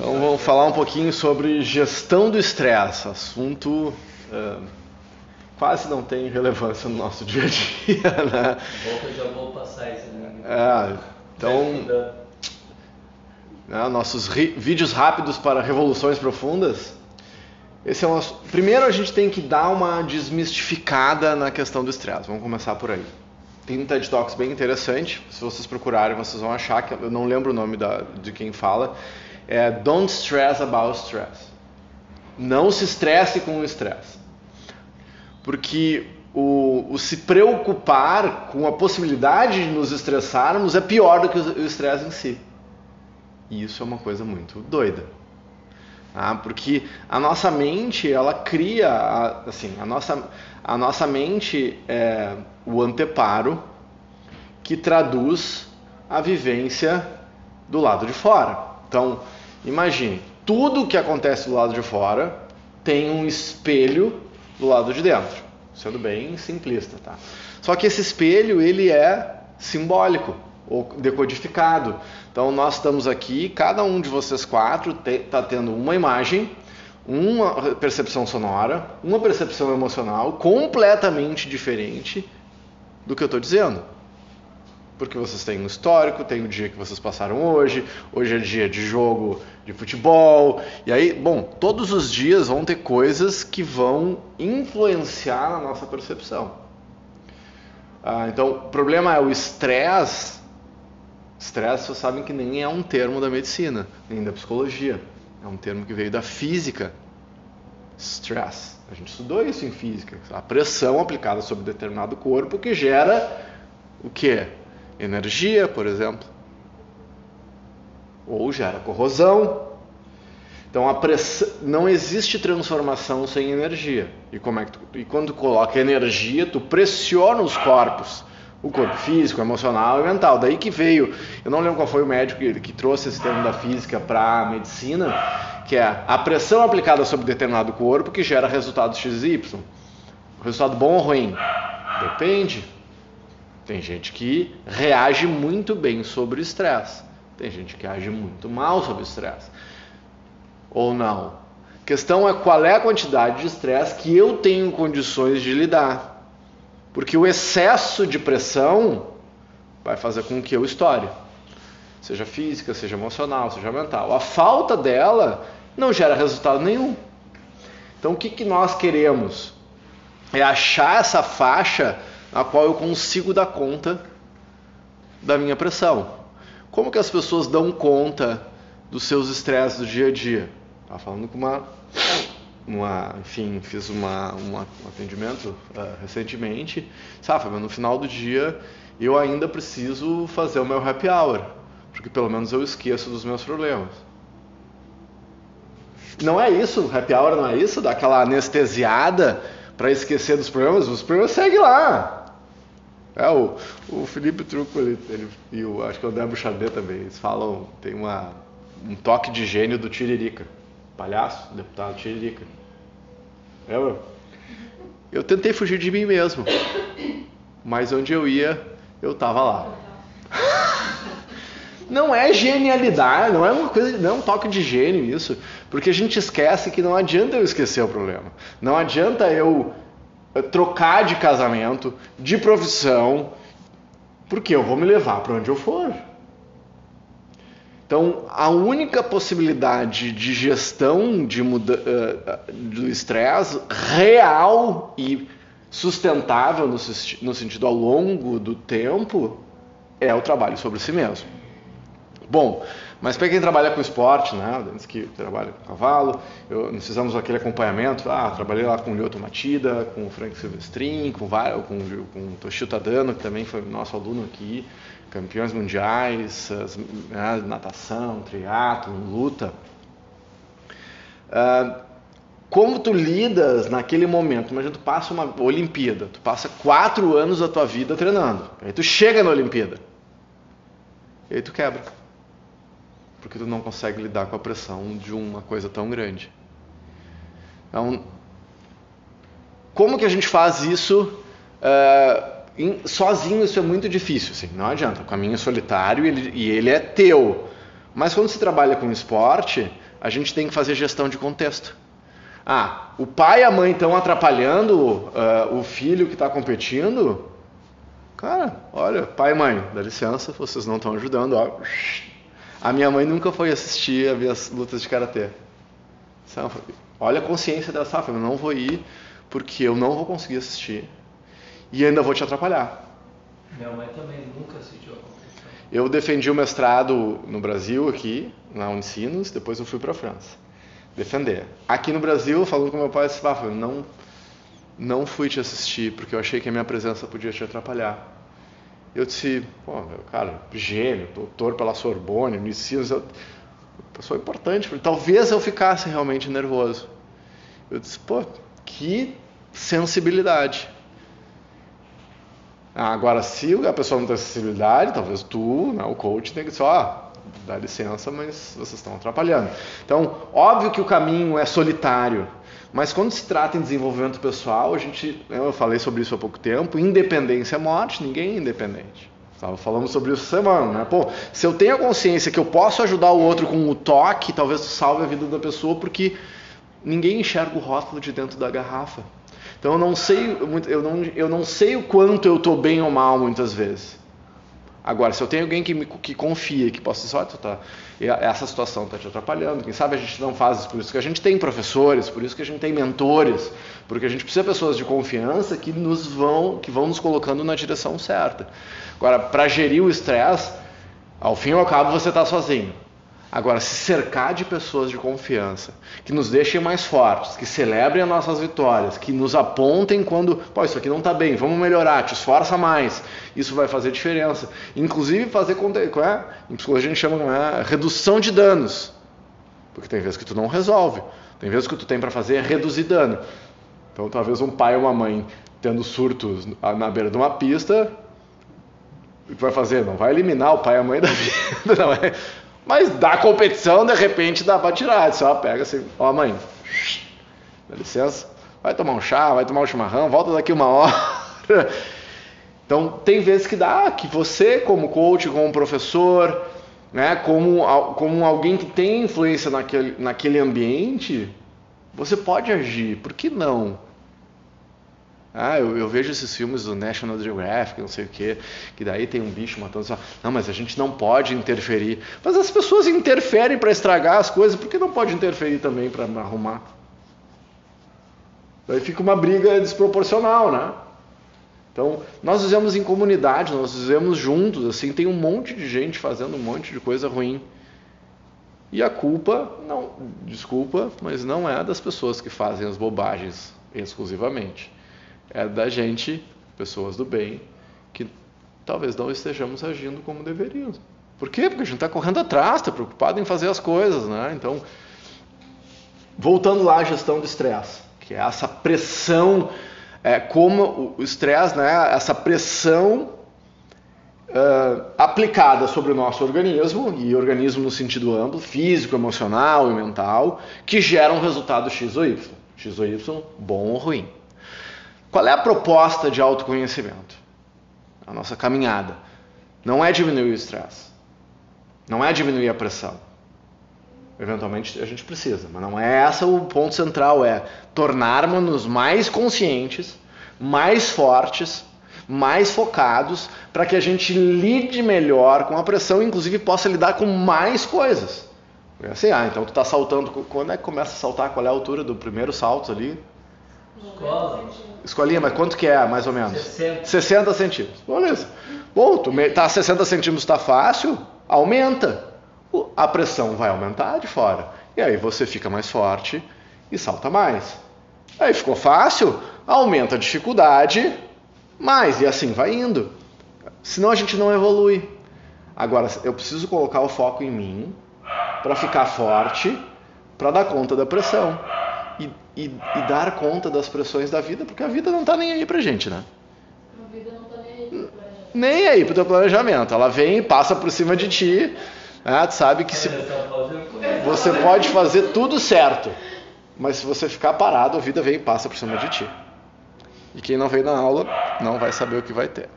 Então vamos falar um pouquinho sobre gestão do estresse, assunto uh, quase não tem relevância no nosso dia a dia, né? Bom eu já vou passar isso, né? É, então, né, nossos vídeos rápidos para revoluções profundas. Esse é o nosso... Primeiro a gente tem que dar uma desmistificada na questão do estresse. Vamos começar por aí. Tem um TED Talks bem interessante. Se vocês procurarem, vocês vão achar que eu não lembro o nome da, de quem fala é Don't stress about stress. Não se estresse com o estresse. Porque o, o, se preocupar com a possibilidade de nos estressarmos é pior do que o estresse em si. E isso é uma coisa muito doida. Ah, porque a nossa mente, ela cria, assim, a nossa, a nossa mente é o anteparo que traduz a vivência do lado de fora. Então, Imagine, tudo que acontece do lado de fora tem um espelho do lado de dentro, sendo bem simplista, tá? Só que esse espelho ele é simbólico ou decodificado. Então nós estamos aqui, cada um de vocês quatro está tendo uma imagem, uma percepção sonora, uma percepção emocional completamente diferente do que eu estou dizendo porque vocês têm um histórico, tem o dia que vocês passaram hoje, hoje é dia de jogo de futebol, e aí, bom, todos os dias vão ter coisas que vão influenciar na nossa percepção. Ah, então, o problema é o estresse. Estresse, vocês sabem que nem é um termo da medicina, nem da psicologia. É um termo que veio da física. Stress. A gente estudou isso em física. A pressão aplicada sobre determinado corpo que gera o quê? Energia, por exemplo, ou gera corrosão. Então a pressão, não existe transformação sem energia. E como é que tu, e quando tu coloca energia, tu pressiona os corpos, o corpo físico, emocional e mental. Daí que veio, eu não lembro qual foi o médico que, trouxe esse termo da física para a medicina, que é a pressão aplicada sobre determinado corpo que gera resultados x e y. Resultado bom ou ruim? Depende. Tem gente que reage muito bem sobre o estresse. Tem gente que age muito mal sobre o estresse. Ou não. A questão é qual é a quantidade de estresse que eu tenho condições de lidar. Porque o excesso de pressão vai fazer com que eu estoure. Seja física, seja emocional, seja mental. A falta dela não gera resultado nenhum. Então o que, que nós queremos? É achar essa faixa a qual eu consigo dar conta da minha pressão. Como que as pessoas dão conta dos seus estresses do dia a dia? Estava falando com uma, uma enfim, fiz uma, uma um atendimento uh, recentemente. Sabe, no final do dia eu ainda preciso fazer o meu happy hour, porque pelo menos eu esqueço dos meus problemas. Não é isso, happy hour não é isso, daquela anestesiada para esquecer dos problemas, os problemas seguem lá. É, o, o Felipe Truco ele, ele, e o, acho que o André Bouchardet também, eles falam, tem uma, um toque de gênio do Tiririca. Palhaço, deputado Tiririca. Lembra? Eu tentei fugir de mim mesmo, mas onde eu ia, eu tava lá. Não é genialidade, não é uma coisa, não é um toque de gênio isso, porque a gente esquece que não adianta eu esquecer o problema. Não adianta eu trocar de casamento, de profissão, porque eu vou me levar para onde eu for. Então, a única possibilidade de gestão de muda, uh, do estresse real e sustentável no, no sentido ao longo do tempo é o trabalho sobre si mesmo. Bom, mas para quem trabalha com esporte, né, antes que trabalha com cavalo, eu, nós fizemos aquele acompanhamento, ah, trabalhei lá com o Lyoto Matida, com o Frank Silvestrin, com, com, com o Toshio Tadano, que também foi nosso aluno aqui, campeões mundiais, as, né, natação, triatlo, luta. Uh, como tu lidas naquele momento? Imagina, tu passa uma Olimpíada, tu passa quatro anos da tua vida treinando, aí tu chega na Olimpíada, e aí tu quebra porque tu não consegue lidar com a pressão de uma coisa tão grande. Então, como que a gente faz isso uh, sozinho? Isso é muito difícil, assim, não adianta. O caminho é solitário e ele, e ele é teu. Mas quando se trabalha com esporte, a gente tem que fazer gestão de contexto. Ah, o pai e a mãe estão atrapalhando uh, o filho que está competindo? Cara, olha, pai e mãe, dá licença, vocês não estão ajudando. Ó. A minha mãe nunca foi assistir as minhas lutas de karatê. Olha a consciência dessa, eu não vou ir porque eu não vou conseguir assistir e ainda vou te atrapalhar. Minha mãe também nunca assistiu a competição. Eu defendi o mestrado no Brasil aqui, na Unicinos, depois eu fui para a França defender. Aqui no Brasil, falando com meu pai, disse, eu não, não fui te assistir porque eu achei que a minha presença podia te atrapalhar. Eu disse, pô, meu, cara, gênio, doutor pela Sorbonne, eu, pessoa importante, talvez eu ficasse realmente nervoso. Eu disse, pô, que sensibilidade. Ah, agora, se a pessoa não tem sensibilidade, talvez tu, né, o coach, tem que dizer, ó, oh, dá licença, mas vocês estão atrapalhando. Então, óbvio que o caminho é solitário, mas quando se trata em desenvolvimento pessoal, a gente, eu falei sobre isso há pouco tempo, independência é morte, ninguém é independente. Estava falando sobre isso semana, né? Pô, se eu tenho a consciência que eu posso ajudar o outro com o toque, talvez salve a vida da pessoa, porque ninguém enxerga o rótulo de dentro da garrafa. Então eu não sei, eu não, eu não sei o quanto eu estou bem ou mal muitas vezes. Agora, se eu tenho alguém que, me, que confia, que possa dizer, olha, tá, essa situação está te atrapalhando, quem sabe a gente não faz isso, por isso que a gente tem professores, por isso que a gente tem mentores, porque a gente precisa de pessoas de confiança que nos vão, que vão nos colocando na direção certa. Agora, para gerir o estresse, ao fim e ao cabo você está sozinho. Agora, se cercar de pessoas de confiança, que nos deixem mais fortes, que celebrem as nossas vitórias, que nos apontem quando, pô, isso aqui não está bem, vamos melhorar, te esforça mais. Isso vai fazer diferença. Inclusive fazer com é? em psicologia a gente chama é? redução de danos. Porque tem vezes que tu não resolve. Tem vezes que tu tem para fazer é reduzir dano. Então, talvez um pai ou uma mãe tendo surtos na beira de uma pista, o que vai fazer? Não vai eliminar o pai e a mãe da vida, não é? Mas da competição, de repente, dá para tirar. Só pega assim, ó mãe, dá licença, vai tomar um chá, vai tomar um chimarrão, volta daqui uma hora. Então, tem vezes que dá, que você, como coach, como professor, né, como, como alguém que tem influência naquele, naquele ambiente, você pode agir. Por que não? Ah, eu, eu, vejo esses filmes do National Geographic, não sei o quê, que daí tem um bicho matando. Só. Não, mas a gente não pode interferir. Mas as pessoas interferem para estragar as coisas, por que não pode interferir também para arrumar? Daí fica uma briga desproporcional, né? Então, nós vivemos em comunidade, nós vivemos juntos, assim, tem um monte de gente fazendo um monte de coisa ruim. E a culpa, não, desculpa, mas não é das pessoas que fazem as bobagens exclusivamente é da gente, pessoas do bem, que talvez não estejamos agindo como deveríamos. Por quê? Porque a gente está correndo atrás, está preocupado em fazer as coisas, né? Então, voltando lá à gestão do estresse, que é essa pressão, é, como o estresse, né? Essa pressão uh, aplicada sobre o nosso organismo, e organismo no sentido amplo, físico, emocional e mental, que gera um resultado X ou Y. X ou Y, bom ou ruim. Qual é a proposta de autoconhecimento? A nossa caminhada. Não é diminuir o estresse. Não é diminuir a pressão. Eventualmente a gente precisa, mas não é essa o ponto central, é tornarmos-nos mais conscientes, mais fortes, mais focados, para que a gente lide melhor com a pressão e inclusive possa lidar com mais coisas. É assim, ah, então tu está saltando, quando é que começa a saltar? Qual é a altura do primeiro salto ali? Escola. Escolinha, mas quanto que é, mais ou menos? 60. 60 centímetros. Beleza. Bom, tu tá 60 centímetros está fácil, aumenta. A pressão vai aumentar de fora. E aí você fica mais forte e salta mais. Aí ficou fácil, aumenta a dificuldade, mais. E assim vai indo. Senão a gente não evolui. Agora, eu preciso colocar o foco em mim para ficar forte, para dar conta da pressão e, e, e, dar conta das pressões da vida, porque a vida não está nem aí pra gente, né? A vida não está nem aí pro planejamento. Nem aí pro teu planejamento. Ela vem e passa por cima de ti. Né? Tu sabe que se você pode fazer tudo certo, mas se você ficar parado, a vida vem e passa por cima de ti. E quem não veio na aula não vai saber o que vai ter.